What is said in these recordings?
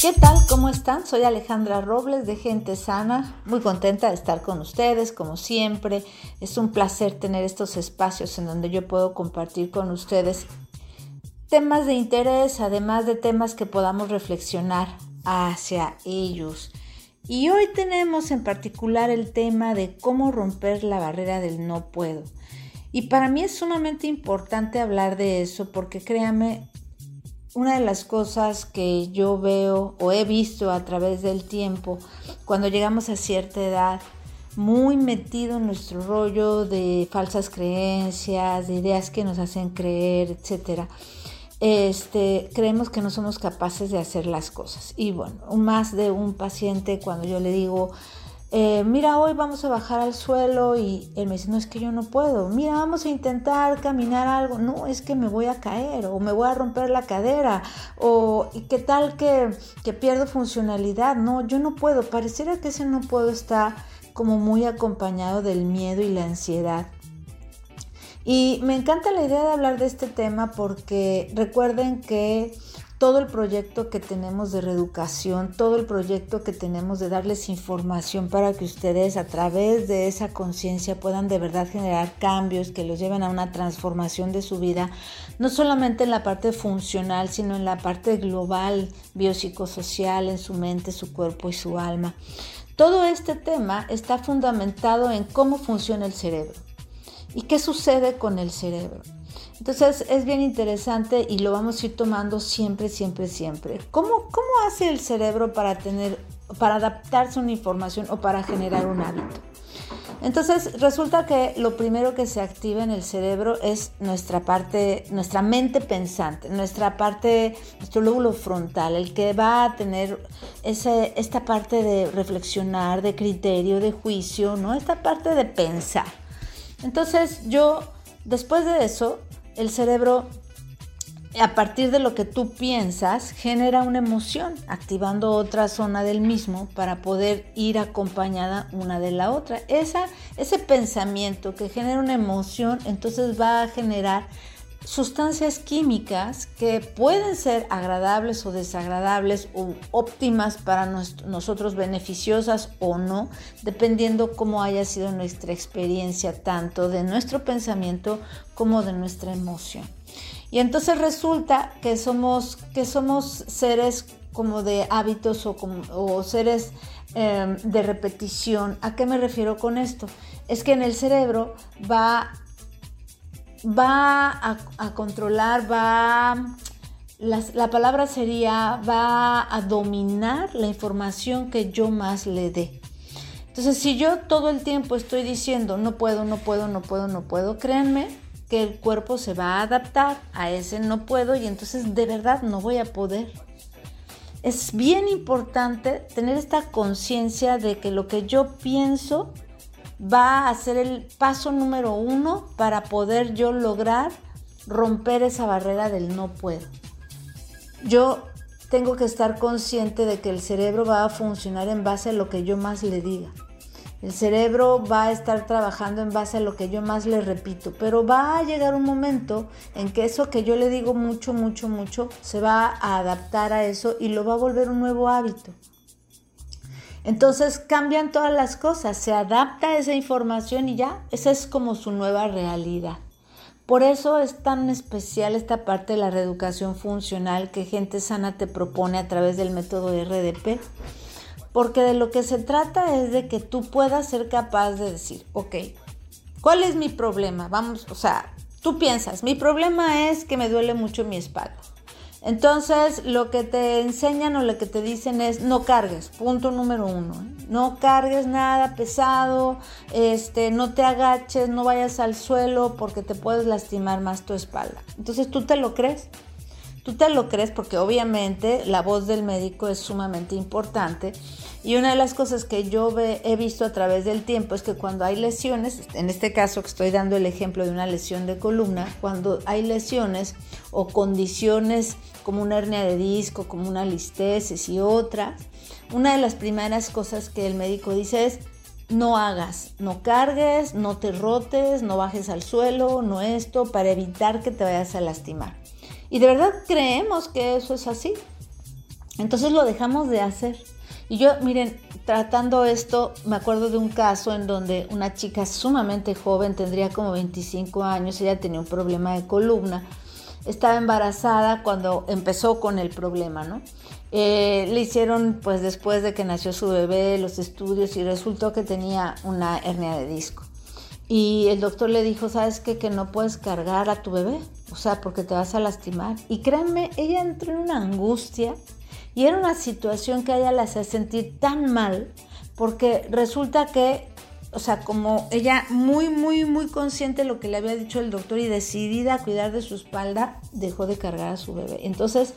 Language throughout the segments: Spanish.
¿Qué tal? ¿Cómo están? Soy Alejandra Robles de Gente Sana, muy contenta de estar con ustedes, como siempre. Es un placer tener estos espacios en donde yo puedo compartir con ustedes temas de interés, además de temas que podamos reflexionar hacia ellos. Y hoy tenemos en particular el tema de cómo romper la barrera del no puedo. Y para mí es sumamente importante hablar de eso porque créame, una de las cosas que yo veo o he visto a través del tiempo, cuando llegamos a cierta edad, muy metido en nuestro rollo de falsas creencias, de ideas que nos hacen creer, etcétera, este, creemos que no somos capaces de hacer las cosas. Y bueno, más de un paciente cuando yo le digo, eh, mira, hoy vamos a bajar al suelo y él me dice, no es que yo no puedo, mira, vamos a intentar caminar algo, no, es que me voy a caer o me voy a romper la cadera o qué tal que, que pierdo funcionalidad, no, yo no puedo, pareciera que ese no puedo está como muy acompañado del miedo y la ansiedad. Y me encanta la idea de hablar de este tema porque recuerden que todo el proyecto que tenemos de reeducación, todo el proyecto que tenemos de darles información para que ustedes a través de esa conciencia puedan de verdad generar cambios que los lleven a una transformación de su vida, no solamente en la parte funcional, sino en la parte global, biopsicosocial, en su mente, su cuerpo y su alma. Todo este tema está fundamentado en cómo funciona el cerebro y qué sucede con el cerebro. Entonces es bien interesante y lo vamos a ir tomando siempre, siempre, siempre. ¿Cómo, cómo hace el cerebro para tener, para adaptarse a una información o para generar un hábito? Entonces resulta que lo primero que se activa en el cerebro es nuestra parte, nuestra mente pensante, nuestra parte, nuestro lóbulo frontal, el que va a tener ese, esta parte de reflexionar, de criterio, de juicio, ¿no? Esta parte de pensar. Entonces yo, después de eso, el cerebro, a partir de lo que tú piensas, genera una emoción, activando otra zona del mismo para poder ir acompañada una de la otra. Esa, ese pensamiento que genera una emoción, entonces va a generar sustancias químicas que pueden ser agradables o desagradables o óptimas para nosotros, beneficiosas o no, dependiendo cómo haya sido nuestra experiencia, tanto de nuestro pensamiento como de nuestra emoción. Y entonces resulta que somos, que somos seres como de hábitos o, como, seres em, de repetición. ¿A qué me refiero con esto? Es que en el cerebro va va a, controlar, va, la, palabra sería, va a dominar la información que yo más le dé. Entonces, si yo todo el tiempo estoy diciendo, no puedo, no puedo, no puedo, no puedo, créanme que el cuerpo se va a adaptar a ese no puedo y entonces de verdad no voy a poder. Es bien importante tener esta conciencia de que lo que yo pienso va a ser el paso número uno para poder yo lograr romper esa barrera del no puedo. Yo tengo que estar consciente de que el cerebro va a funcionar en base a lo que yo más le diga. El cerebro va a estar trabajando en base a lo que yo más le repito, pero va a llegar un momento en que eso que yo le digo mucho, mucho, mucho, se va a adaptar a eso y lo va a volver un nuevo hábito. Entonces cambian todas las cosas, se adapta a esa información y ya, esa es como su nueva realidad. Por eso es tan especial esta parte de la reeducación funcional que Gente Sana te propone a través del método RDP, porque de lo que se trata es de que tú puedas ser capaz de decir, ok, ¿cuál es mi problema? Vamos, o sea, tú piensas, mi problema es que me duele mucho mi espalda. Entonces, lo que te enseñan o lo que te dicen es no cargues, punto número uno. ¿eh? No cargues nada pesado, este, no te agaches, no vayas al suelo porque te puedes lastimar más tu espalda. Entonces, ¿tú te lo crees? Tú te lo crees porque obviamente la voz del médico es sumamente importante y una de las cosas que yo he visto a través del tiempo es que cuando hay lesiones, en este caso que estoy dando el ejemplo de una lesión de columna, cuando hay lesiones o condiciones como una hernia de disco, como una listesis y otras, una de las primeras cosas que el médico dice es no hagas, no cargues, no te rotes, no bajes al suelo, no esto, para evitar que te vayas a lastimar. Y de verdad creemos que eso es así. Entonces lo dejamos de hacer. Y yo, miren, tratando esto, me acuerdo de un caso en donde una chica sumamente joven, tendría como 25 años, ella tenía un problema de columna, estaba embarazada cuando empezó con el problema, ¿no? Eh, le hicieron, pues después de que nació su bebé, los estudios y resultó que tenía una hernia de disco. Y el doctor le dijo, ¿sabes qué? Que no puedes cargar a tu bebé, o sea, porque te vas a lastimar. Y créanme, ella entró en una angustia y era una situación que a ella la hacía sentir tan mal, porque resulta que, o sea, como ella muy, muy, muy consciente de lo que le había dicho el doctor y decidida a cuidar de su espalda, dejó de cargar a su bebé. Entonces,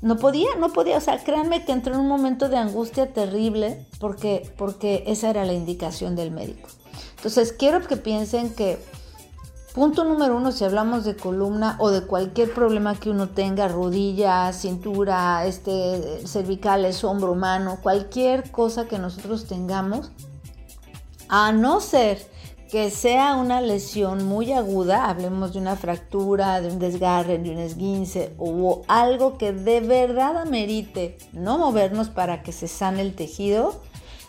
no podía, no podía, o sea, créanme que entró en un momento de angustia terrible porque, porque esa era la indicación del médico. Entonces, quiero que piensen que punto número uno, si hablamos de columna o de cualquier problema que uno tenga, rodilla, cintura, este, cervicales, hombro, mano, cualquier cosa que nosotros tengamos, a no ser que sea una lesión muy aguda, hablemos de una fractura, de un desgarre, de un esguince o algo que de verdad amerite no movernos para que se sane el tejido,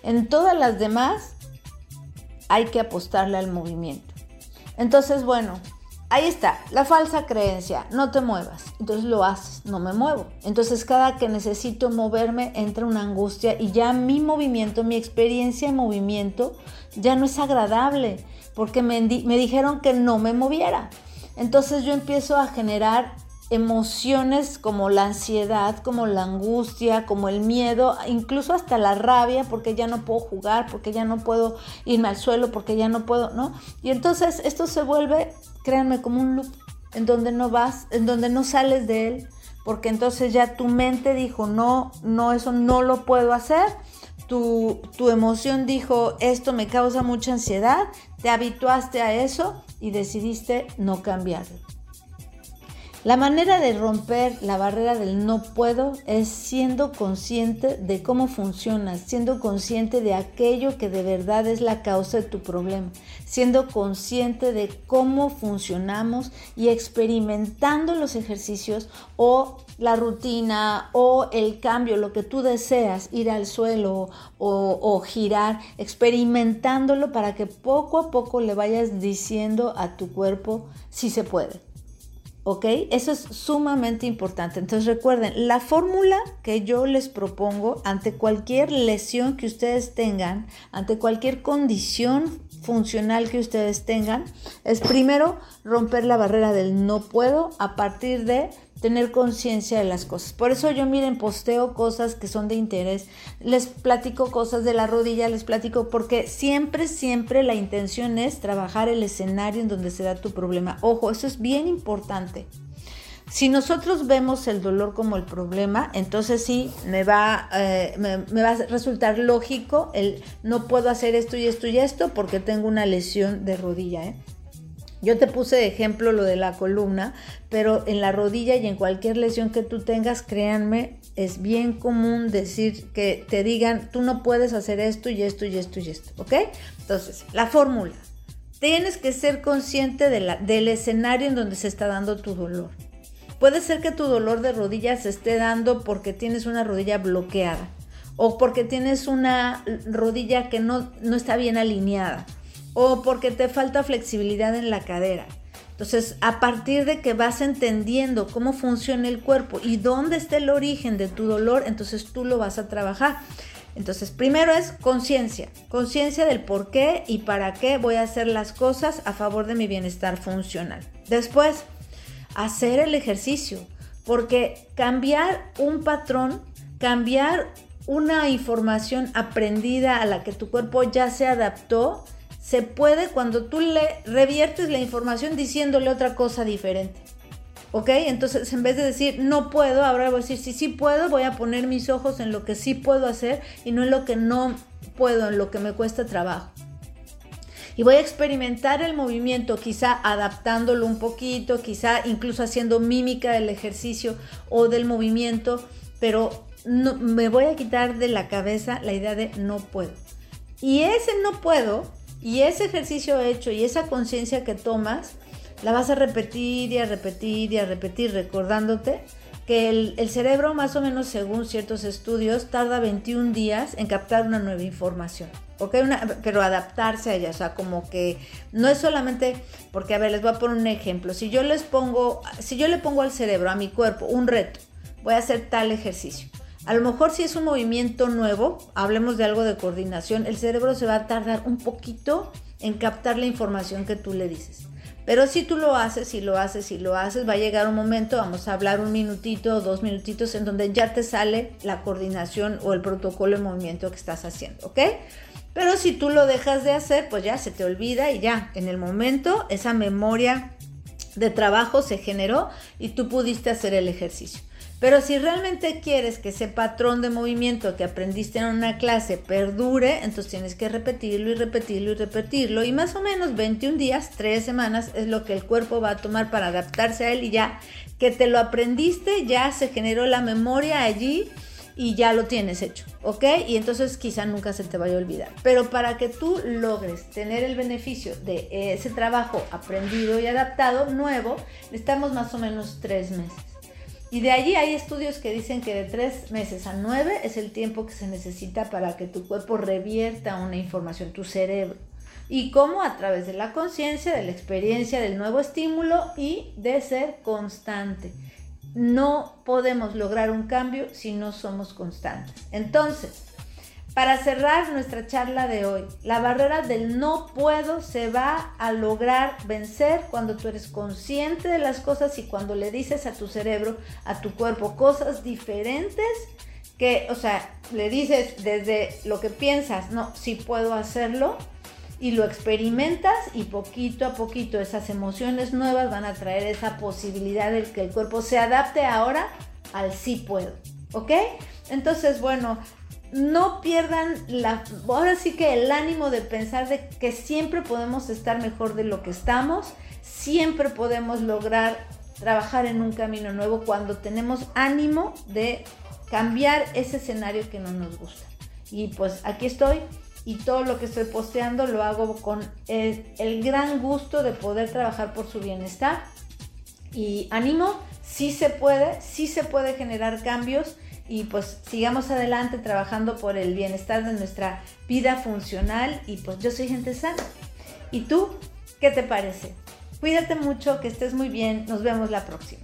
en todas las demás hay que apostarle al movimiento. Entonces, bueno, ahí está, la falsa creencia, no te muevas. Entonces lo haces, no me muevo. Entonces cada que necesito moverme entra una angustia y ya mi movimiento, mi experiencia de movimiento ya no es agradable porque me, dijeron que no me moviera. Entonces yo empiezo a generar emociones como la ansiedad, como la angustia, como el miedo, incluso hasta la rabia, porque ya no puedo jugar, porque ya no puedo irme al suelo, porque ya no puedo, ¿no? Y entonces esto se vuelve, créanme, como un loop en donde no vas, en donde no sales de él, porque entonces ya tu mente dijo, no, no, eso no lo puedo hacer. Tu, tu emoción dijo, esto me causa mucha ansiedad, te habituaste a eso y decidiste no cambiarlo. La manera de romper la barrera del no puedo es siendo consciente de cómo funcionas, siendo consciente de aquello que de verdad es la causa de tu problema, siendo consciente de cómo funcionamos y experimentando los ejercicios o la rutina o el cambio, lo que tú deseas, ir al suelo o, o girar, experimentándolo para que poco a poco le vayas diciendo a tu cuerpo si se puede. ¿Ok? Eso es sumamente importante. Entonces recuerden, la fórmula que yo les propongo ante cualquier lesión que ustedes tengan, ante cualquier condición funcional que ustedes tengan, es primero romper la barrera del no puedo a partir de tener conciencia de las cosas. Por eso yo miren, posteo cosas que son de interés, les platico cosas de la rodilla, les platico porque siempre, siempre la intención es trabajar el escenario en donde se da tu problema. Ojo, eso es bien importante. Si nosotros vemos el dolor como el problema, entonces sí me va, eh, me, me, va a resultar lógico el no puedo hacer esto y esto y esto porque tengo una lesión de rodilla. ¿eh? Yo te puse de ejemplo lo de la columna, pero en la rodilla y en cualquier lesión que tú tengas, créanme, es bien común decir que te digan, tú no puedes hacer esto y esto y esto y esto, ¿ok? Entonces, la fórmula. Tienes que ser consciente de la, del escenario en donde se está dando tu dolor. Puede ser que tu dolor de rodilla se esté dando porque tienes una rodilla bloqueada o porque tienes una rodilla que no, no está bien alineada o porque te falta flexibilidad en la cadera. Entonces, a partir de que vas entendiendo cómo funciona el cuerpo y dónde está el origen de tu dolor, entonces tú lo vas a trabajar. Entonces, primero es conciencia, conciencia del por qué y para qué voy a hacer las cosas a favor de mi bienestar funcional. Después, hacer el ejercicio, porque cambiar un patrón, cambiar una información aprendida a la que tu cuerpo ya se adaptó, se puede cuando tú le reviertes la información diciéndole otra cosa diferente. ¿Ok? Entonces, en vez de decir no puedo, ahora voy a decir sí, sí puedo, voy a poner mis ojos en lo que sí puedo hacer y no en lo que no puedo, en lo que me cuesta trabajo. Y voy a experimentar el movimiento, quizá adaptándolo un poquito, quizá incluso haciendo mímica del ejercicio o del movimiento, pero no, me voy a quitar de la cabeza la idea de no puedo. Y ese no puedo y ese ejercicio hecho y esa conciencia que tomas, la vas a repetir y a repetir y a repetir, recordándote que el, cerebro, más o menos según ciertos estudios, tarda 21 días en captar una nueva información. ¿ok? pero adaptarse a ella, o sea, como que no es solamente, porque a ver, les voy a poner un ejemplo, si yo les pongo, si yo le pongo al cerebro, a mi cuerpo, un reto, voy a hacer tal ejercicio. A lo mejor si es un movimiento nuevo, hablemos de algo de coordinación, el cerebro se va a tardar un poquito en captar la información que tú le dices. Pero si tú lo haces y lo haces y lo haces, va a llegar un momento, vamos a hablar un minutito, dos minutitos, en donde ya te sale la coordinación o el protocolo de movimiento que estás haciendo, ¿ok? Pero si tú lo dejas de hacer, pues ya se te olvida y ya, en el momento, esa memoria de trabajo se generó y tú pudiste hacer el ejercicio. Pero si realmente quieres que ese patrón de movimiento que aprendiste en una clase perdure, entonces tienes que repetirlo y repetirlo y repetirlo. Y más o menos 21 días, 3 semanas es lo que el cuerpo va a tomar para adaptarse a él y ya que te lo aprendiste, ya se generó la memoria allí y ya lo tienes hecho, ¿ok? Y entonces quizá nunca se te vaya a olvidar. Pero para que tú logres tener el beneficio de ese trabajo aprendido y adaptado nuevo, necesitamos más o menos 3 meses. Y de allí hay estudios que dicen que de tres meses a nueve es el tiempo que se necesita para que tu cuerpo revierta una información, tu cerebro. Y cómo a través de la conciencia, de la experiencia, del nuevo estímulo y de ser constante. No podemos lograr un cambio si no somos constantes. Entonces, para cerrar nuestra charla de hoy, la barrera del no puedo se va a lograr vencer cuando tú eres consciente de las cosas y cuando le dices a tu cerebro, a tu cuerpo, cosas diferentes que, o sea, le dices desde lo que piensas, no, sí puedo hacerlo, y lo experimentas y poquito a poquito esas emociones nuevas van a traer esa posibilidad de que el cuerpo se adapte ahora al sí puedo, ¿ok? Entonces, bueno, no pierdan la, ahora sí que el ánimo de pensar de que siempre podemos estar mejor de lo que estamos, siempre podemos lograr trabajar en un camino nuevo cuando tenemos ánimo de cambiar ese escenario que no nos gusta. Y pues aquí estoy y todo lo que estoy posteando lo hago con el, gran gusto de poder trabajar por su bienestar. Y ánimo, sí se puede, sí se puede generar cambios y pues sigamos adelante trabajando por el bienestar de nuestra vida funcional y pues yo soy gente sana. ¿Y tú qué te parece? Cuídate mucho, que estés muy bien, nos vemos la próxima.